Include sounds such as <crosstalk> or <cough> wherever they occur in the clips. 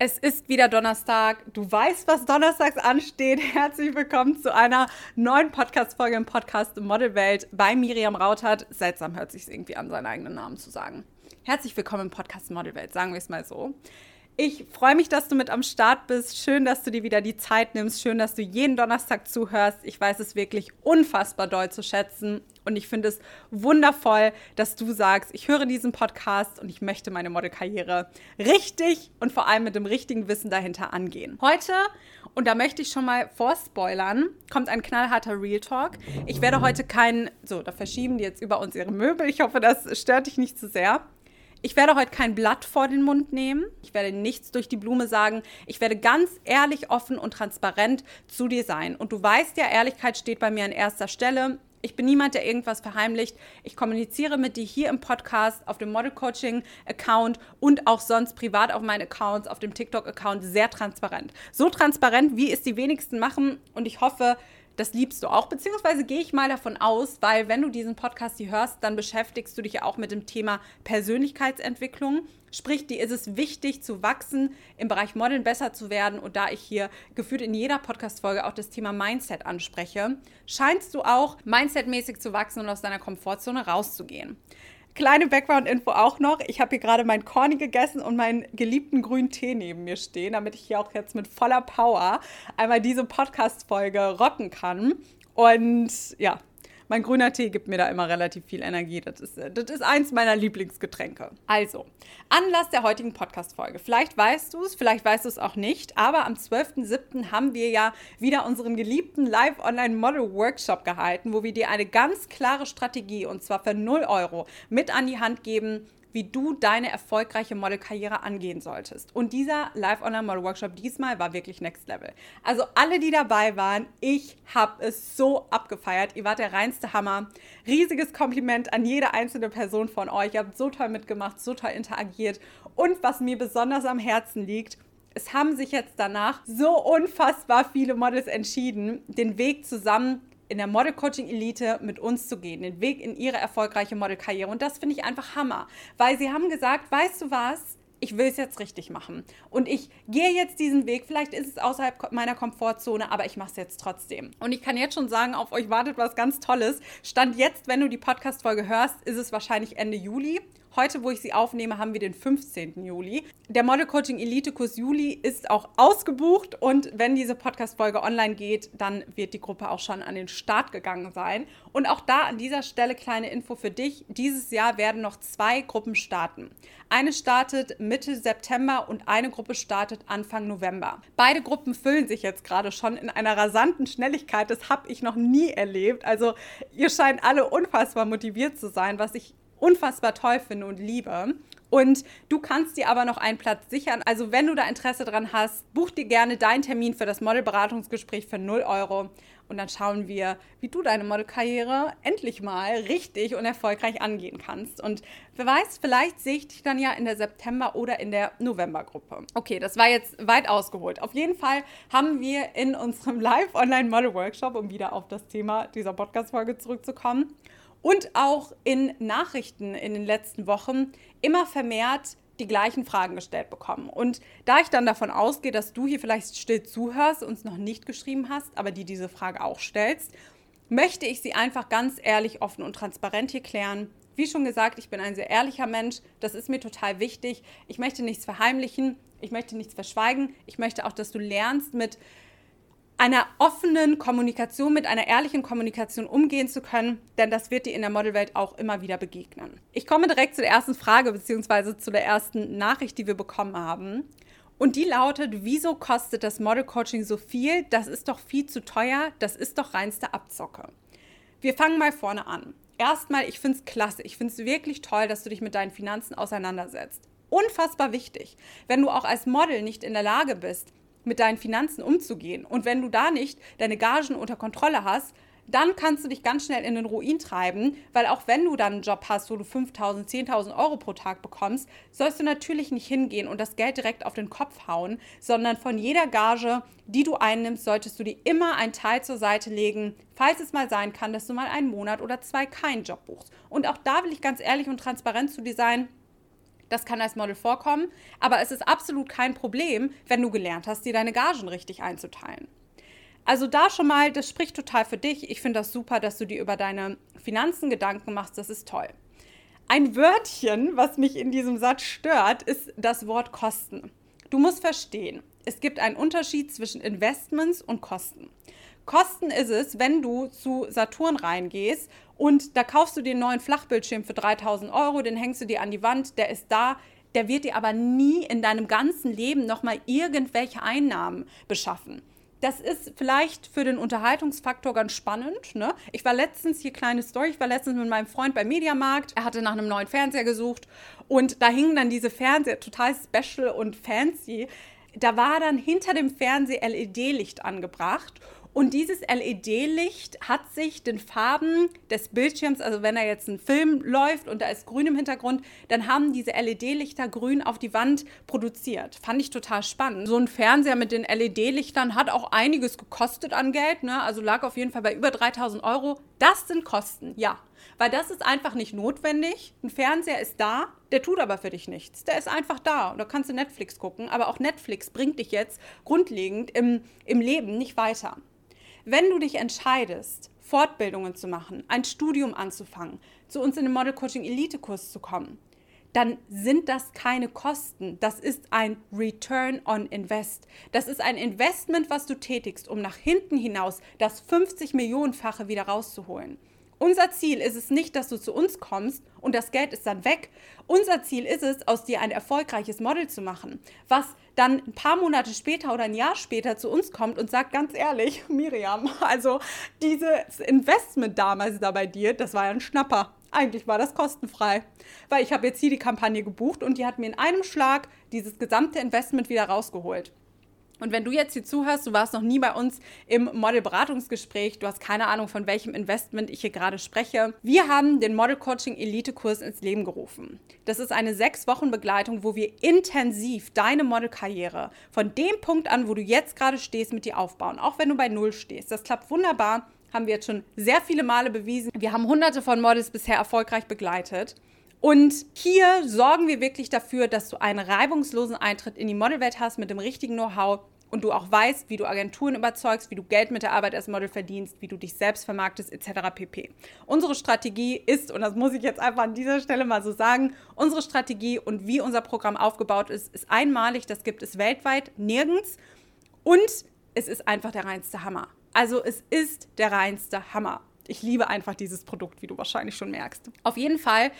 Es ist wieder Donnerstag. Du weißt, was donnerstags ansteht. <laughs> Herzlich willkommen zu einer neuen Podcast-Folge im Podcast Model Welt bei Miriam Rautert. Seltsam hört sich irgendwie an, seinen eigenen Namen zu sagen. Herzlich willkommen im Podcast Model Welt, sagen wir es mal so. Ich freue mich, dass du mit am Start bist. Schön, dass du dir wieder die Zeit nimmst. Schön, dass du jeden Donnerstag zuhörst. Ich weiß es wirklich unfassbar doll zu schätzen. Und ich finde es wundervoll, dass du sagst, ich höre diesen Podcast und ich möchte meine Modelkarriere richtig und vor allem mit dem richtigen Wissen dahinter angehen. Heute, und da möchte ich schon mal vorspoilern, kommt ein knallharter Real Talk. Ich werde heute keinen, so, da verschieben die jetzt über uns ihre Möbel. Ich hoffe, das stört dich nicht zu sehr. Ich werde heute kein Blatt vor den Mund nehmen. Ich werde nichts durch die Blume sagen. Ich werde ganz ehrlich, offen und transparent zu dir sein. Und du weißt ja, Ehrlichkeit steht bei mir an erster Stelle. Ich bin niemand, der irgendwas verheimlicht. Ich kommuniziere mit dir hier im Podcast, auf dem Model Coaching Account und auch sonst privat auf meinen Accounts, auf dem TikTok Account sehr transparent. So transparent, wie es die wenigsten machen. Und ich hoffe, das liebst du auch, beziehungsweise gehe ich mal davon aus, weil wenn du diesen Podcast hier hörst, dann beschäftigst du dich ja auch mit dem Thema Persönlichkeitsentwicklung. Sprich, dir ist es wichtig zu wachsen, im Bereich Modeln besser zu werden. Und da ich hier gefühlt in jeder Podcast-Folge auch das Thema Mindset anspreche, scheinst du auch mindsetmäßig zu wachsen und aus deiner Komfortzone rauszugehen. Kleine Background-Info auch noch. Ich habe hier gerade meinen Corny gegessen und meinen geliebten grünen Tee neben mir stehen, damit ich hier auch jetzt mit voller Power einmal diese Podcast-Folge rocken kann. Und ja, mein grüner Tee gibt mir da immer relativ viel Energie. Das ist, das ist eins meiner Lieblingsgetränke. Also, Anlass der heutigen Podcast-Folge. Vielleicht weißt du es, vielleicht weißt du es auch nicht, aber am 12.07. haben wir ja wieder unseren geliebten Live-Online-Model-Workshop gehalten, wo wir dir eine ganz klare Strategie und zwar für 0 Euro mit an die Hand geben, wie du deine erfolgreiche Modelkarriere angehen solltest. Und dieser Live-Online-Model-Workshop diesmal war wirklich Next Level. Also alle, die dabei waren, ich habe es so abgefeiert. Ihr wart der reinste Hammer. Riesiges Kompliment an jede einzelne Person von euch. Ihr habt so toll mitgemacht, so toll interagiert. Und was mir besonders am Herzen liegt, es haben sich jetzt danach so unfassbar viele Models entschieden, den Weg zusammen in der Model Coaching Elite mit uns zu gehen, den Weg in ihre erfolgreiche Modelkarriere. Und das finde ich einfach Hammer, weil sie haben gesagt, weißt du was? Ich will es jetzt richtig machen. Und ich gehe jetzt diesen Weg. Vielleicht ist es außerhalb meiner Komfortzone, aber ich mache es jetzt trotzdem. Und ich kann jetzt schon sagen, auf euch wartet was ganz Tolles. Stand jetzt, wenn du die Podcast-Folge hörst, ist es wahrscheinlich Ende Juli. Heute, wo ich sie aufnehme, haben wir den 15. Juli. Der Model Coaching Elite Kurs Juli ist auch ausgebucht und wenn diese Podcast-Folge online geht, dann wird die Gruppe auch schon an den Start gegangen sein. Und auch da an dieser Stelle kleine Info für dich. Dieses Jahr werden noch zwei Gruppen starten. Eine startet Mitte September und eine Gruppe startet Anfang November. Beide Gruppen füllen sich jetzt gerade schon in einer rasanten Schnelligkeit. Das habe ich noch nie erlebt. Also ihr scheint alle unfassbar motiviert zu sein, was ich unfassbar toll finde und liebe. Und du kannst dir aber noch einen Platz sichern. Also wenn du da Interesse dran hast, buch dir gerne deinen Termin für das Modelberatungsgespräch für 0 Euro. Und dann schauen wir, wie du deine Modelkarriere endlich mal richtig und erfolgreich angehen kannst. Und wer weiß, vielleicht sehe ich dich dann ja in der September- oder in der Novembergruppe. Okay, das war jetzt weit ausgeholt. Auf jeden Fall haben wir in unserem <laughs> Live-Online-Model-Workshop, um wieder auf das Thema dieser Podcast-Folge zurückzukommen, und auch in Nachrichten in den letzten Wochen immer vermehrt die gleichen Fragen gestellt bekommen. Und da ich dann davon ausgehe, dass du hier vielleicht still zuhörst, und es noch nicht geschrieben hast, aber die diese Frage auch stellst, möchte ich sie einfach ganz ehrlich, offen und transparent hier klären. Wie schon gesagt, ich bin ein sehr ehrlicher Mensch. Das ist mir total wichtig. Ich möchte nichts verheimlichen. Ich möchte nichts verschweigen. Ich möchte auch, dass du lernst, mit einer offenen Kommunikation, mit einer ehrlichen Kommunikation umgehen zu können, denn das wird dir in der Modelwelt auch immer wieder begegnen. Ich komme direkt zu der ersten Frage bzw. zu der ersten Nachricht, die wir bekommen haben. Und die lautet, wieso kostet das Model Coaching so viel? Das ist doch viel zu teuer, das ist doch reinste Abzocke. Wir fangen mal vorne an. Erstmal, ich finde es klasse, ich finde es wirklich toll, dass du dich mit deinen Finanzen auseinandersetzt. Unfassbar wichtig. Wenn du auch als Model nicht in der Lage bist, mit deinen Finanzen umzugehen. Und wenn du da nicht deine Gagen unter Kontrolle hast, dann kannst du dich ganz schnell in den Ruin treiben, weil auch wenn du dann einen Job hast, wo du 5.000, 10.000 Euro pro Tag bekommst, sollst du natürlich nicht hingehen und das Geld direkt auf den Kopf hauen, sondern von jeder Gage, die du einnimmst, solltest du dir immer einen Teil zur Seite legen, falls es mal sein kann, dass du mal einen Monat oder zwei keinen Job buchst. Und auch da will ich ganz ehrlich und transparent zu dir sein, Das kann als Model vorkommen, aber es ist absolut kein Problem, wenn du gelernt hast, dir deine Gagen richtig einzuteilen. Also da schon mal, das spricht total für dich. Ich finde das super, dass du dir über deine Finanzen Gedanken machst. Das ist toll. Ein Wörtchen, was mich in diesem Satz stört, ist das Wort Kosten. Du musst verstehen, es gibt einen Unterschied zwischen Investments und Kosten. Kosten ist es, wenn du zu Saturn reingehst und da kaufst du dir einen neuen Flachbildschirm für 3000 Euro, den hängst du dir an die Wand, der ist da, der wird dir aber nie in deinem ganzen Leben nochmal irgendwelche Einnahmen beschaffen das ist vielleicht für den Unterhaltungsfaktor ganz spannend. Ne? Ich war letztens, hier kleine Story, ich war letztens mit meinem Freund beim Mediamarkt. Er hatte nach einem neuen Fernseher gesucht und da hingen dann diese Fernseher total special und fancy. Da war dann hinter dem Fernseher LED-Licht angebracht und dieses LED-Licht hat sich den Farben des Bildschirms, also wenn da jetzt ein Film läuft und da ist grün im Hintergrund, dann haben diese LED-Lichter grün auf die Wand produziert. Fand ich total spannend. So ein Fernseher mit den LED-Lichtern hat auch einiges gekostet an Geld, ne? also lag auf jeden Fall bei über 3000 Euro. Das sind Kosten, ja. Weil das ist einfach nicht notwendig. Ein Fernseher ist da, der tut aber für dich nichts. Der ist einfach da. Und da kannst du Netflix gucken. Aber auch Netflix bringt dich jetzt grundlegend im, im Leben nicht weiter. Wenn du dich entscheidest, Fortbildungen zu machen, ein Studium anzufangen, zu uns in den Model Coaching Elite Kurs zu kommen, dann sind das keine Kosten. Das ist ein Return on Invest. Das ist ein Investment, was du tätigst, um nach hinten hinaus das 50 Millionenfache wieder rauszuholen. Unser Ziel ist es nicht, dass du zu uns kommst und das Geld ist dann weg. Unser Ziel ist es, aus dir ein erfolgreiches Model zu machen, was dann ein paar Monate später oder ein Jahr später zu uns kommt und sagt ganz ehrlich, <laughs> Miriam, also dieses Investment damals da bei dir, das war ja ein Schnapper. Eigentlich war das kostenfrei, weil ich habe jetzt hier die Kampagne gebucht und die hat mir in einem Schlag dieses gesamte Investment wieder rausgeholt. Und wenn du jetzt hier zuhörst, du warst noch nie bei uns im Model-Beratungsgespräch, du hast keine Ahnung, von welchem Investment ich hier gerade spreche. Wir haben den Model Coaching Elite-Kurs ins Leben gerufen. Das ist eine sechs Wochen Begleitung, wo wir intensiv deine Modelkarriere von dem Punkt an, wo du jetzt gerade stehst, mit dir aufbauen. Auch wenn du bei Null stehst. Das klappt wunderbar. Haben wir jetzt schon sehr viele Male bewiesen. Wir haben hunderte von Models bisher erfolgreich begleitet. Und hier sorgen wir wirklich dafür, dass du einen reibungslosen Eintritt in die Modelwelt hast mit dem richtigen Know-how und du auch weißt, wie du Agenturen überzeugst, wie du Geld mit der Arbeit als Model verdienst, wie du dich selbst vermarktest, etc. pp. Unsere Strategie ist, und das muss ich jetzt einfach an dieser Stelle mal so sagen, unsere Strategie und wie unser Programm aufgebaut ist, ist einmalig. Das gibt es weltweit nirgends. Und es ist einfach der reinste Hammer. Also es ist der reinste Hammer. Ich liebe einfach dieses Produkt, wie du wahrscheinlich schon merkst. Auf jeden Fall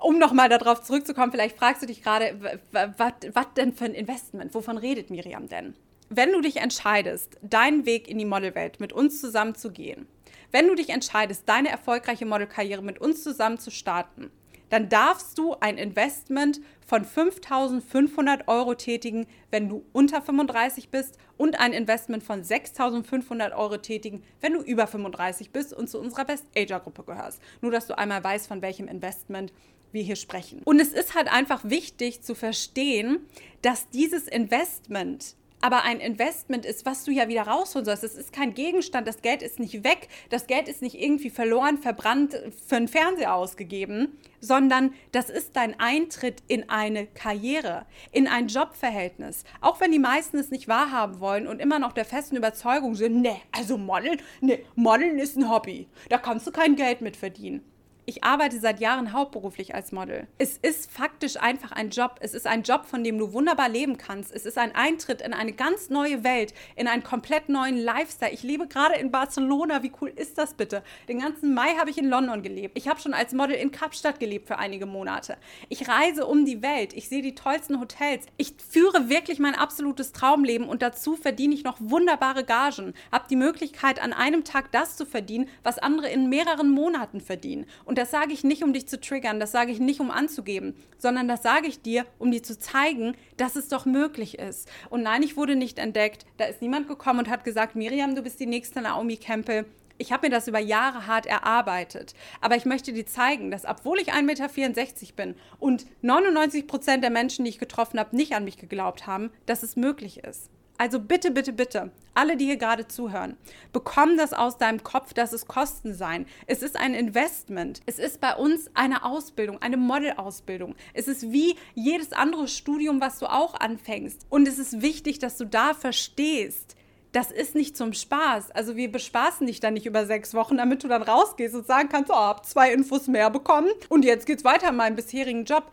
um nochmal darauf zurückzukommen, vielleicht fragst du dich gerade, was denn für ein Investment? Wovon redet Miriam denn? Wenn du dich entscheidest, deinen Weg in die Modelwelt mit uns zusammen zu gehen, wenn du dich entscheidest, deine erfolgreiche Modelkarriere mit uns zusammen zu starten, dann darfst du ein Investment von 5.500 Euro tätigen, wenn du unter 35 bist und ein Investment von 6.500 Euro tätigen, wenn du über 35 bist und zu unserer Best Ager Gruppe gehörst. Nur, dass du einmal weißt, von welchem Investment wir hier sprechen. Und es ist halt einfach wichtig zu verstehen, dass dieses Investment aber ein Investment ist, was du ja wieder rausholen sollst. Es ist kein Gegenstand, das Geld ist nicht weg, das Geld ist nicht irgendwie verloren, verbrannt, für einen Fernseher ausgegeben, sondern das ist dein Eintritt in eine Karriere, in ein Jobverhältnis. Auch wenn die meisten es nicht wahrhaben wollen und immer noch der festen Überzeugung sind, ne, also Modeln, ne, Modeln ist ein Hobby, da kannst du kein Geld mit verdienen. Ich arbeite seit Jahren hauptberuflich als Model. Es ist faktisch einfach ein Job. Es ist ein Job, von dem du wunderbar leben kannst. Es ist ein Eintritt in eine ganz neue Welt, in einen komplett neuen Lifestyle. Ich lebe gerade in Barcelona. Wie cool ist das bitte? Den ganzen Mai habe ich in London gelebt. Ich habe schon als Model in Kapstadt gelebt für einige Monate. Ich reise um die Welt. Ich sehe die tollsten Hotels. Ich führe wirklich mein absolutes Traumleben und dazu verdiene ich noch wunderbare Gagen. Habe die Möglichkeit, an einem Tag das zu verdienen, was andere in mehreren Monaten verdienen. Und das sage ich nicht, um dich zu triggern, das sage ich nicht, um anzugeben, sondern das sage ich dir, um dir zu zeigen, dass es doch möglich ist. Und nein, ich wurde nicht entdeckt. Da ist niemand gekommen und hat gesagt, Miriam, du bist die nächste Naomi Campbell. Ich habe mir das über Jahre hart erarbeitet. Aber ich möchte dir zeigen, dass obwohl ich 1,64 Meter bin und 99 Prozent der Menschen, die ich getroffen habe, nicht an mich geglaubt haben, dass es möglich ist. Also bitte, bitte, bitte, alle, die hier gerade zuhören, bekomm das aus deinem Kopf, dass es Kosten sein. Es ist ein Investment. Es ist bei uns eine Ausbildung, eine Modelausbildung. Es ist wie jedes andere Studium, was du auch anfängst. Und es ist wichtig, dass du da verstehst, das ist nicht zum Spaß. Also wir bespaßen dich dann nicht über sechs Wochen, damit du dann rausgehst und sagen kannst, oh, hab zwei Infos mehr bekommen und jetzt geht's weiter in meinem bisherigen Job.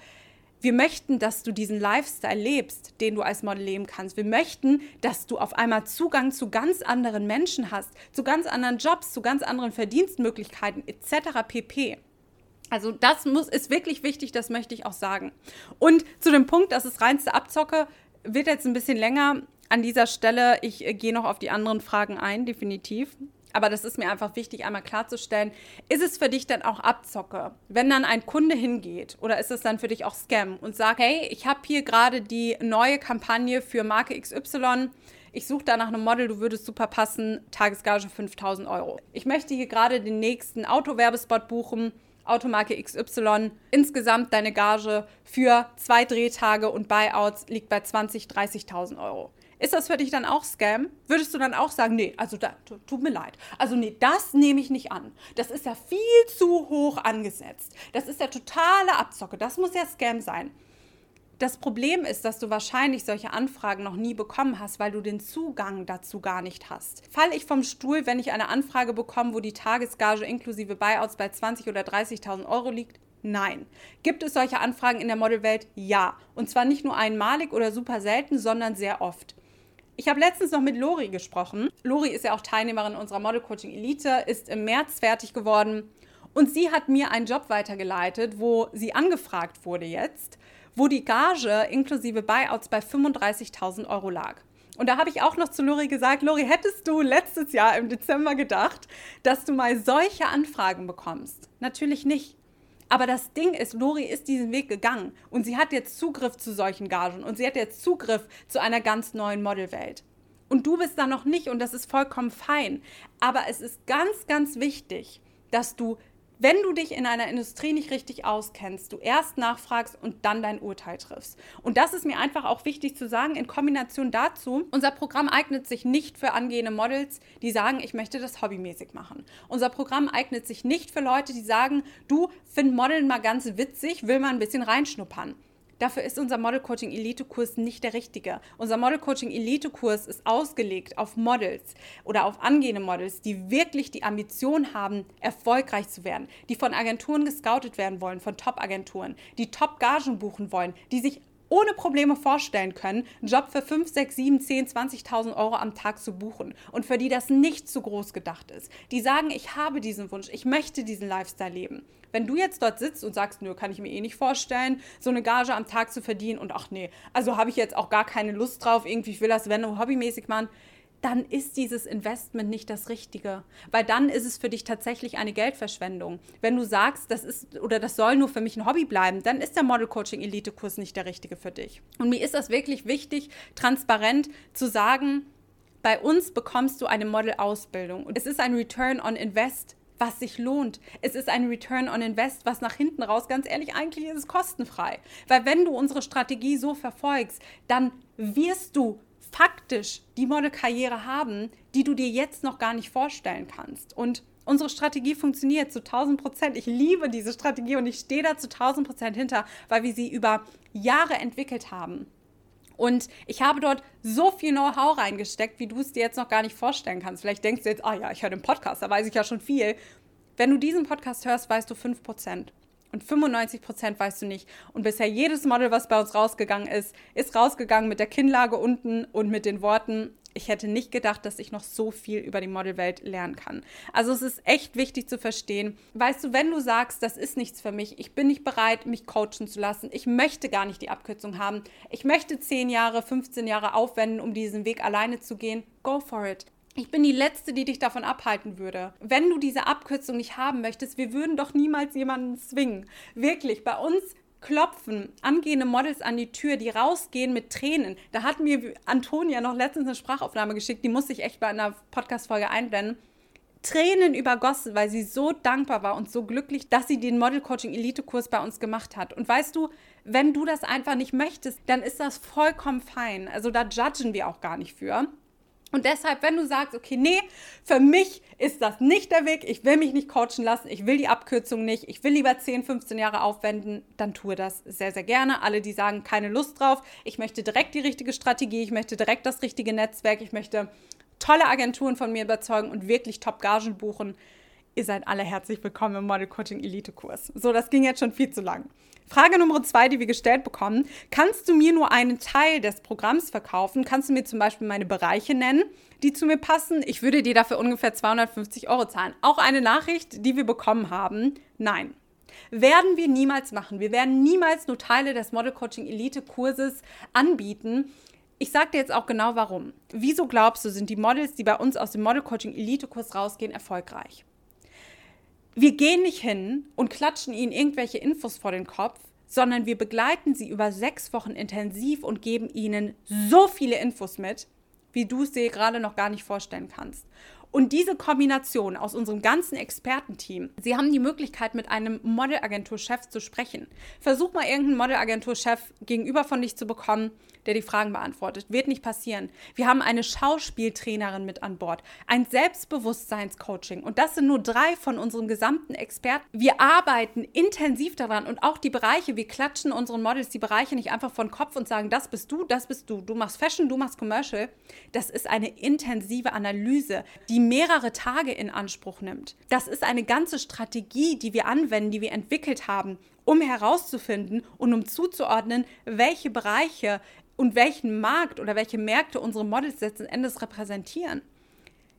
Wir möchten, dass du diesen Lifestyle lebst, den du als Model leben kannst. Wir möchten, dass du auf einmal Zugang zu ganz anderen Menschen hast, zu ganz anderen Jobs, zu ganz anderen Verdienstmöglichkeiten etc. pp. Also das muss, ist wirklich wichtig, das möchte ich auch sagen. Und zu dem Punkt, dass es reinste Abzocke wird jetzt ein bisschen länger an dieser Stelle. Ich äh, gehe noch auf die anderen Fragen ein, definitiv aber das ist mir einfach wichtig, einmal klarzustellen, ist es für dich dann auch Abzocke, wenn dann ein Kunde hingeht oder ist es dann für dich auch Scam und sagt, hey, ich habe hier gerade die neue Kampagne für Marke XY, ich suche da nach einem Model, du würdest super passen, Tagesgage 5000 Euro. Ich möchte hier gerade den nächsten Autowerbespot buchen, Automarke XY. Insgesamt deine Gage für zwei Drehtage und Buyouts liegt bei 20.000, 30.000 Euro. Ist das für dich dann auch Scam? Würdest du dann auch sagen, nee, also da, tut mir leid. Also nee, das nehme ich nicht an. Das ist ja viel zu hoch angesetzt. Das ist ja totale Abzocke. Das muss ja Scam sein. Das Problem ist, dass du wahrscheinlich solche Anfragen noch nie bekommen hast, weil du den Zugang dazu gar nicht hast. Falle ich vom Stuhl, wenn ich eine Anfrage bekomme, wo die Tagesgage inklusive Buyouts bei 20.000 oder 30.000 Euro liegt? Nein. Gibt es solche Anfragen in der Modelwelt? Ja. Und zwar nicht nur einmalig oder super selten, sondern sehr oft. Ich habe letztens noch mit Lori gesprochen. Lori ist ja auch Teilnehmerin unserer Model Coaching Elite, ist im März fertig geworden und sie hat mir einen Job weitergeleitet, wo sie angefragt wurde jetzt, wo die Gage inklusive Buyouts bei 35.000 Euro lag. Und da habe ich auch noch zu Lori gesagt, Lori, hättest du letztes Jahr im Dezember gedacht, dass du mal solche Anfragen bekommst? Natürlich nicht. Aber das Ding ist, Lori ist diesen Weg gegangen und sie hat jetzt Zugriff zu solchen Gagen und sie hat jetzt Zugriff zu einer ganz neuen Modelwelt. Und du bist da noch nicht und das ist vollkommen fein. Aber es ist ganz, ganz wichtig, dass du wenn du dich in einer Industrie nicht richtig auskennst, du erst nachfragst und dann dein Urteil triffst. Und das ist mir einfach auch wichtig zu sagen, in Kombination dazu, unser Programm eignet sich nicht für angehende Models, die sagen, ich möchte das hobbymäßig machen. Unser Programm eignet sich nicht für Leute, die sagen, du find Modeln mal ganz witzig, will mal ein bisschen reinschnuppern. Dafür ist unser Model Coaching Elite Kurs nicht der richtige. Unser Model Coaching Elite Kurs ist ausgelegt auf Models oder auf angehende Models, die wirklich die Ambition haben, erfolgreich zu werden, die von Agenturen gescoutet werden wollen, von Top-Agenturen, die Top-Gagen buchen wollen, die sich ohne Probleme vorstellen können, einen Job für 5, 6, 7, 10, 20.000 Euro am Tag zu buchen und für die das nicht zu groß gedacht ist. Die sagen, ich habe diesen Wunsch, ich möchte diesen Lifestyle leben. Wenn du jetzt dort sitzt und sagst, nö, kann ich mir eh nicht vorstellen, so eine Gage am Tag zu verdienen und ach nee, also habe ich jetzt auch gar keine Lust drauf, irgendwie, ich will das, wenn hobbymäßig machen, dann ist dieses Investment nicht das Richtige. Weil dann ist es für dich tatsächlich eine Geldverschwendung. Wenn du sagst, das ist oder das soll nur für mich ein Hobby bleiben, dann ist der Model Coaching Elite Kurs nicht der richtige für dich. Und mir ist das wirklich wichtig, transparent zu sagen, bei uns bekommst du eine Model-Ausbildung. Und es ist ein Return on Invest, was sich lohnt. Es ist ein Return on Invest, was nach hinten raus, ganz ehrlich, eigentlich ist es kostenfrei. Weil wenn du unsere Strategie so verfolgst, dann wirst du faktisch die Modelkarriere haben, die du dir jetzt noch gar nicht vorstellen kannst. Und unsere Strategie funktioniert zu 1000 Prozent. Ich liebe diese Strategie und ich stehe da zu 1000 Prozent hinter, weil wir sie über Jahre entwickelt haben. Und ich habe dort so viel Know-how reingesteckt, wie du es dir jetzt noch gar nicht vorstellen kannst. Vielleicht denkst du jetzt, ah ja, ich höre den Podcast, da weiß ich ja schon viel. Wenn du diesen Podcast hörst, weißt du 5 Prozent. Und 95 Prozent weißt du nicht. Und bisher jedes Model, was bei uns rausgegangen ist, ist rausgegangen mit der Kinnlage unten und mit den Worten, ich hätte nicht gedacht, dass ich noch so viel über die Modelwelt lernen kann. Also es ist echt wichtig zu verstehen. Weißt du, wenn du sagst, das ist nichts für mich, ich bin nicht bereit, mich coachen zu lassen, ich möchte gar nicht die Abkürzung haben, ich möchte 10 Jahre, 15 Jahre aufwenden, um diesen Weg alleine zu gehen, go for it. Ich bin die Letzte, die dich davon abhalten würde. Wenn du diese Abkürzung nicht haben möchtest, wir würden doch niemals jemanden zwingen. Wirklich, bei uns klopfen angehende Models an die Tür, die rausgehen mit Tränen. Da hat mir Antonia noch letztens eine Sprachaufnahme geschickt, die musste ich echt bei einer Podcast-Folge einblenden. Tränen übergossen, weil sie so dankbar war und so glücklich, dass sie den Model Coaching Elite Kurs bei uns gemacht hat. Und weißt du, Wenn du das einfach nicht möchtest, dann ist das vollkommen fein. Also da judgen wir auch gar nicht für. Und deshalb, wenn du sagst, okay, nee, für mich ist das nicht der Weg, ich will mich nicht coachen lassen, ich will die Abkürzung nicht, ich will lieber 10, 15 Jahre aufwenden, dann tue das sehr, sehr gerne. Alle, die sagen, keine Lust drauf, ich möchte direkt die richtige Strategie, ich möchte direkt das richtige Netzwerk, ich möchte tolle Agenturen von mir überzeugen und wirklich Top-Gagen buchen, ihr seid alle herzlich willkommen im Model Coaching Elite Kurs. So, das ging jetzt schon viel zu lang. Frage Nummer zwei, die wir gestellt bekommen. Kannst du mir nur einen Teil des Programms verkaufen? Kannst du mir zum Beispiel meine Bereiche nennen, die zu mir passen? Ich würde dir dafür ungefähr 250 Euro zahlen. Auch eine Nachricht, die wir bekommen haben. Nein. Werden wir niemals machen. Wir werden niemals nur Teile des Model Coaching Elite Kurses anbieten. Ich sage dir jetzt auch genau warum. Wieso glaubst du, sind die Models, die bei uns aus dem Model Coaching Elite Kurs rausgehen, erfolgreich? Wir gehen nicht hin und klatschen ihnen irgendwelche Infos vor den Kopf, sondern wir begleiten sie über sechs Wochen intensiv und geben ihnen so viele Infos mit, wie du es dir gerade noch gar nicht vorstellen kannst. Und diese Kombination aus unserem ganzen Expertenteam, sie haben die Möglichkeit, mit einem Modelagenturchef zu sprechen. Versuch mal irgendeinen Modelagenturchef gegenüber von dich zu bekommen, der die Fragen beantwortet. Wird nicht passieren. Wir haben eine Schauspieltrainerin mit an Bord, ein Selbstbewusstseinscoaching. Und das sind nur drei von unseren gesamten Experten. Wir arbeiten intensiv daran und auch die Bereiche, wir klatschen unseren Models die Bereiche nicht einfach von Kopf und sagen, das bist du, das bist du. Du machst Fashion, du machst Commercial. Das ist eine intensive Analyse, die mehrere Tage in Anspruch nimmt. Das ist eine ganze Strategie, die wir anwenden, die wir entwickelt haben, um herauszufinden und um zuzuordnen, welche Bereiche und welchen Markt oder welche Märkte unsere Models letzten Endes repräsentieren.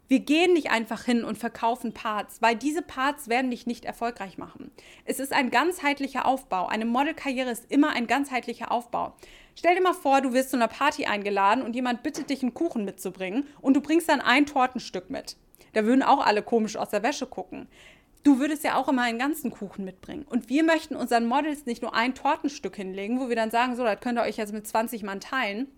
Wir gehen nicht einfach hin und verkaufen Parts, weil diese Parts werden dich nicht erfolgreich machen. Es ist ein ganzheitlicher Aufbau. Eine Modelkarriere ist immer ein ganzheitlicher Aufbau. Stell dir mal vor, du wirst zu einer Party eingeladen und jemand bittet dich, einen Kuchen mitzubringen und du bringst dann ein Tortenstück mit. Da würden auch alle komisch aus der Wäsche gucken. Du würdest ja auch immer einen ganzen Kuchen mitbringen. Und wir möchten unseren Models nicht nur ein Tortenstück hinlegen, wo wir dann sagen, so, das könnt ihr euch jetzt mit 20 Mann teilen.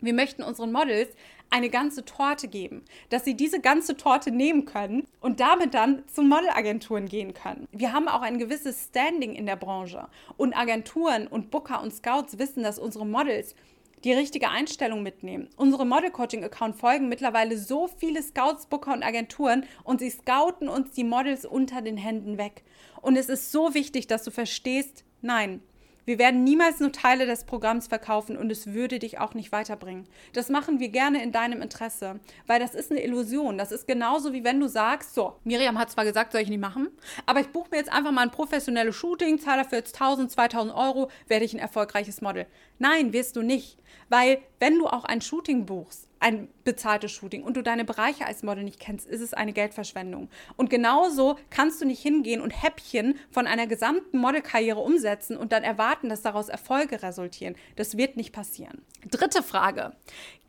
Wir möchten unseren Models eine ganze Torte geben, dass sie diese ganze Torte nehmen können und damit dann zu Modelagenturen gehen können. Wir haben auch ein gewisses Standing in der Branche und Agenturen und Booker und Scouts wissen, dass unsere Models die richtige Einstellung mitnehmen. Unsere Model-Coaching-Account folgen mittlerweile so viele Scouts, Booker und Agenturen und sie scouten uns die Models unter den Händen weg. Und es ist so wichtig, dass du verstehst, nein, wir werden niemals nur Teile des Programms verkaufen und es würde dich auch nicht weiterbringen. Das machen wir gerne in deinem Interesse, weil das ist eine Illusion. Das ist genauso wie wenn du sagst, so, Miriam hat zwar gesagt, soll ich nicht machen, aber ich buche mir jetzt einfach mal ein professionelles Shooting, zahle dafür jetzt 1000, 2000 Euro, werde ich ein erfolgreiches Model. Nein, wirst du nicht. Weil wenn du auch ein Shooting buchst, ein bezahltes Shooting und du deine Bereiche als Model nicht kennst, ist es eine Geldverschwendung. Und genauso kannst du nicht hingehen und Häppchen von einer gesamten Modelkarriere umsetzen und dann erwarten, dass daraus Erfolge resultieren. Das wird nicht passieren. Dritte Frage.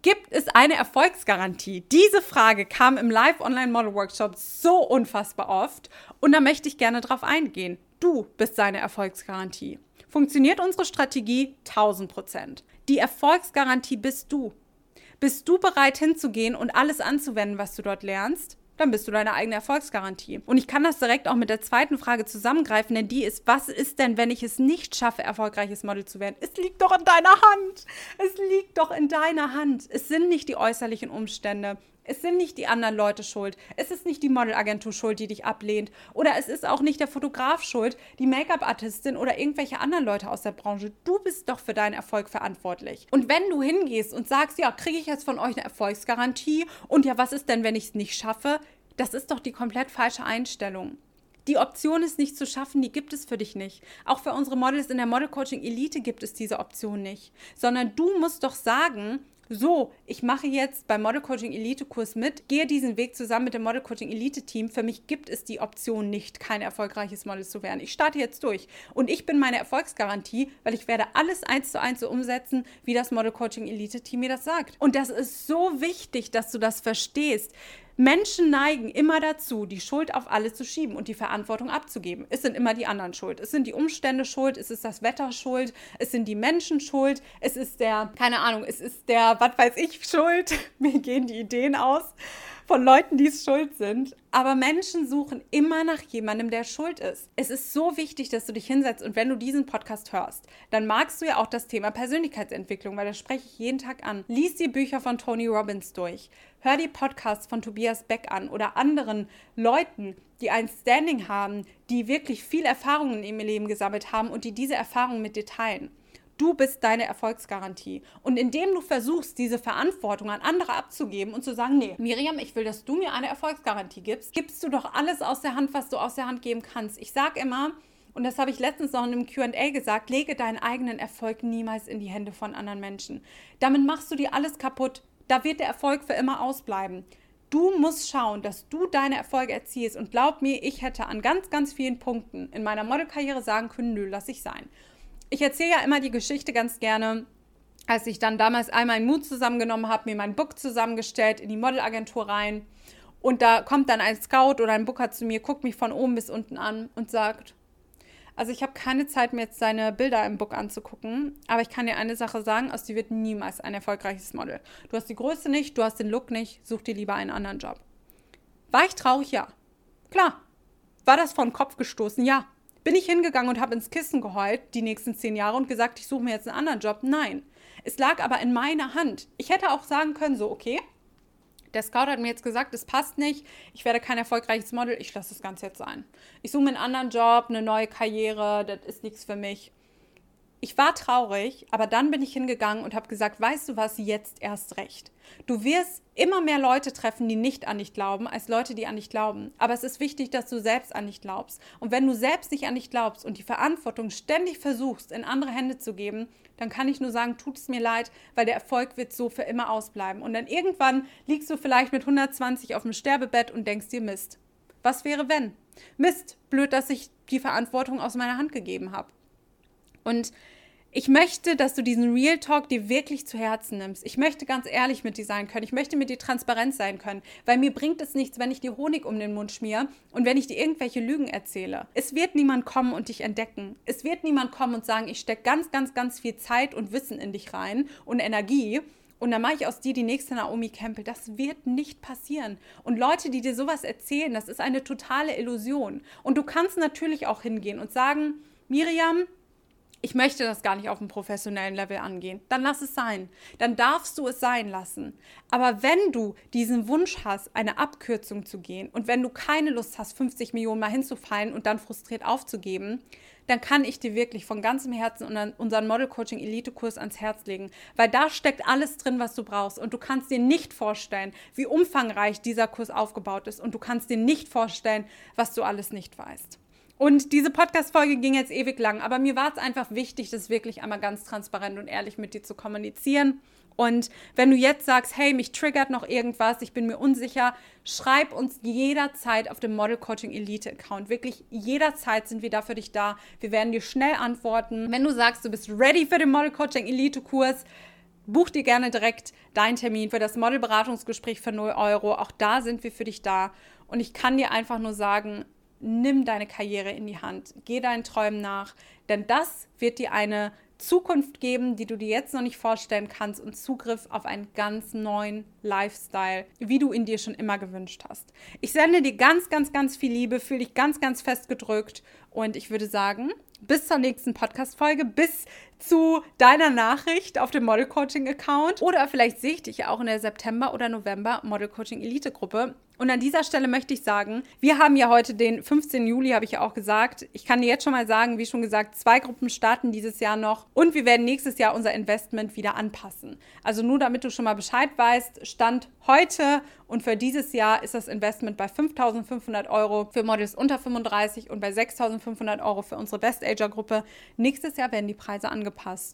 Gibt es eine Erfolgsgarantie? Diese Frage kam im Live-Online-Model-Workshop so unfassbar oft und da möchte ich gerne drauf eingehen. Du bist seine Erfolgsgarantie. Funktioniert unsere Strategie 1000 Prozent. Die Erfolgsgarantie bist du. Bist du bereit hinzugehen und alles anzuwenden, was du dort lernst? Dann bist du deine eigene Erfolgsgarantie. Und ich kann das direkt auch mit der zweiten Frage zusammengreifen, denn die ist, was ist denn, wenn ich es nicht schaffe, erfolgreiches Model zu werden? Es liegt doch in deiner Hand. Es liegt doch in deiner Hand. Es sind nicht die äußerlichen Umstände. Es sind nicht die anderen Leute schuld. Es ist nicht die Modelagentur schuld, die dich ablehnt. Oder es ist auch nicht der Fotograf schuld, die Make-up-Artistin oder irgendwelche anderen Leute aus der Branche. Du bist doch für deinen Erfolg verantwortlich. Und wenn du hingehst und sagst, ja, kriege ich jetzt von euch eine Erfolgsgarantie und ja, was ist denn, wenn ich es nicht schaffe? Das ist doch die komplett falsche Einstellung. Die Option ist nicht zu schaffen, die gibt es für dich nicht. Auch für unsere Models in der Model Coaching Elite gibt es diese Option nicht. Sondern du musst doch sagen, so, ich mache jetzt beim Model Coaching Elite Kurs mit, gehe diesen Weg zusammen mit dem Model Coaching Elite Team. Für mich gibt es die Option nicht, kein erfolgreiches Model zu werden. Ich starte jetzt durch und ich bin meine Erfolgsgarantie, weil ich werde alles eins zu eins so umsetzen, wie das Model Coaching Elite Team mir das sagt. Und das ist so wichtig, dass du das verstehst. Menschen neigen immer dazu, die Schuld auf alles zu schieben und die Verantwortung abzugeben. Es sind immer die anderen schuld. Es sind die Umstände schuld, es ist das Wetter schuld, es sind die Menschen schuld, es ist der, keine Ahnung, es ist der, was weiß ich, <laughs> schuld. Mir gehen die Ideen aus. Von Leuten, die es schuld sind. Aber Menschen suchen immer nach jemandem, der schuld ist. Es ist so wichtig, dass du dich hinsetzt und wenn du diesen Podcast hörst, dann magst du ja auch das Thema Persönlichkeitsentwicklung, weil das spreche ich jeden Tag an. Lies die Bücher von Tony Robbins durch. Hör die Podcasts von Tobias Beck an oder anderen Leuten, die ein Standing haben, die wirklich viel Erfahrungen in ihrem Leben gesammelt haben und die diese Erfahrungen mit dir teilen. Du bist deine Erfolgsgarantie. Und indem du versuchst, diese Verantwortung an andere abzugeben und zu sagen, nee, Miriam, ich will, dass du mir eine Erfolgsgarantie gibst, gibst du doch alles aus der Hand, was du aus der Hand geben kannst. Ich sage immer, und das habe ich letztens noch in einem QA gesagt, lege deinen eigenen Erfolg niemals in die Hände von anderen Menschen. Damit machst du dir alles kaputt. Da wird der Erfolg für immer ausbleiben. Du musst schauen, dass du deine Erfolge erzielst. Und glaub mir, ich hätte an ganz, ganz vielen Punkten in meiner Modelkarriere sagen können, nö, lass ich sein ich erzähle ja immer die Geschichte ganz gerne, als ich dann damals einmal Mut zusammengenommen habe, mir mein Book zusammengestellt, in die Modelagentur rein. Und da kommt dann ein Scout oder ein Booker zu mir, guckt mich von oben bis unten an und sagt, also ich habe keine Zeit mir jetzt deine Bilder im Book anzugucken, aber ich kann dir eine Sache sagen, aus dir wird niemals ein erfolgreiches Model. Du hast die Größe nicht, du hast den Look nicht, such dir lieber einen anderen Job. War ich traurig? Ja. Klar. War das von Kopf gestoßen? Ja. Bin ich hingegangen und habe ins Kissen geheult die nächsten zehn Jahre und gesagt, ich suche mir jetzt einen anderen Job? Nein. Es lag aber in meiner Hand. Ich hätte auch sagen können, so, okay, der Scout hat mir jetzt gesagt, es passt nicht, ich werde kein erfolgreiches Model, ich lasse das Ganze jetzt sein. Ich suche mir einen anderen Job, eine neue Karriere, das ist nichts für mich ich war traurig, aber dann bin ich hingegangen und habe gesagt, weißt du was, jetzt erst recht. Du wirst immer mehr Leute treffen, die nicht an dich glauben, als Leute, die an dich glauben. Aber es ist wichtig, dass du selbst an dich glaubst. Und wenn du selbst nicht an dich glaubst und die Verantwortung ständig versuchst, in andere Hände zu geben, dann kann ich nur sagen, tut es mir leid, weil der Erfolg wird so für immer ausbleiben. Und dann irgendwann liegst du vielleicht mit 120 auf dem Sterbebett und denkst dir, Mist. Was wäre wenn? Mist, blöd, dass ich die Verantwortung aus meiner Hand gegeben habe. Und ich möchte, dass du diesen Real Talk dir wirklich zu Herzen nimmst. Ich möchte ganz ehrlich mit dir sein können. Ich möchte mit dir transparent sein können, weil mir bringt es nichts, wenn ich dir Honig um den Mund schmier und wenn ich dir irgendwelche Lügen erzähle. Es wird niemand kommen und dich entdecken. Es wird niemand kommen und sagen, ich stecke ganz, ganz, ganz viel Zeit und Wissen in dich rein und Energie und dann mache ich aus dir die nächste Naomi Campbell. Das wird nicht passieren. Und Leute, die dir sowas erzählen, das ist eine totale Illusion. Und du kannst natürlich auch hingehen und sagen, Miriam, ich möchte das gar nicht auf einem professionellen Level angehen, dann lass es sein. Dann darfst du es sein lassen. Aber wenn du diesen Wunsch hast, eine Abkürzung zu gehen und wenn du keine Lust hast, 50 Millionen mal hinzufallen und dann frustriert aufzugeben, dann kann ich dir wirklich von ganzem Herzen unseren Model Coaching Elite Kurs ans Herz legen, weil da steckt alles drin, was du brauchst und du kannst dir nicht vorstellen, wie umfangreich dieser Kurs aufgebaut ist und du kannst dir nicht vorstellen, was du alles nicht weißt. Und diese Podcast-Folge ging jetzt ewig lang, aber mir war es einfach wichtig, das wirklich einmal ganz transparent und ehrlich mit dir zu kommunizieren. Und wenn du jetzt sagst, hey, mich triggert noch irgendwas, ich bin mir unsicher, schreib uns jederzeit auf dem Model Coaching Elite Account. Wirklich jederzeit sind wir da für dich da. Wir werden dir schnell antworten. Wenn du sagst, du bist ready für den Model Coaching Elite Kurs, buch dir gerne direkt deinen Termin für das Modelberatungsgespräch für 0 Euro. Auch da sind wir für dich da. Und ich kann dir einfach nur sagen, nimm deine Karriere in die Hand, geh deinen Träumen nach, denn das wird dir eine Zukunft geben, die du dir jetzt noch nicht vorstellen kannst und Zugriff auf einen ganz neuen Lifestyle, wie du ihn dir schon immer gewünscht hast. Ich sende dir ganz, ganz, ganz viel Liebe, fühle dich ganz, ganz fest gedrückt und ich würde sagen, bis zur nächsten Podcast-Folge, bis zu deiner Nachricht auf dem Model Coaching Account oder vielleicht sehe ich dich auch in der September- oder November Model Coaching Elite Gruppe. Und an dieser Stelle möchte ich sagen, wir haben ja heute den 15. Juli, habe ich ja auch gesagt. Ich kann dir jetzt schon mal sagen, wie schon gesagt, zwei Gruppen starten dieses Jahr noch und wir werden nächstes Jahr unser Investment wieder anpassen. Also nur damit du schon mal Bescheid weißt, Stand heute und für dieses Jahr ist das Investment bei 5.500 Euro für Models unter 35 und bei 6.500 Euro für unsere Best Ager Gruppe. Nächstes Jahr werden die Preise angepasst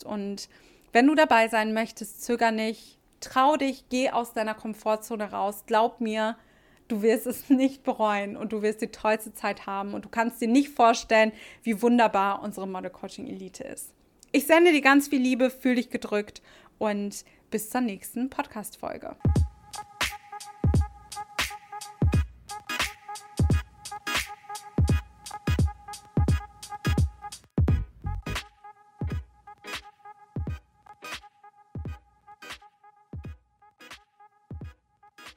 und wenn du dabei sein möchtest, zöger nicht, trau dich, geh aus deiner Komfortzone raus. Glaub mir, Du wirst es <laughs> nicht bereuen und du wirst die tollste Zeit haben und du kannst dir nicht vorstellen, wie wunderbar unsere Model Coaching Elite ist. Ich sende dir ganz viel Liebe, fühl dich gedrückt und bis zur nächsten Podcast-Folge.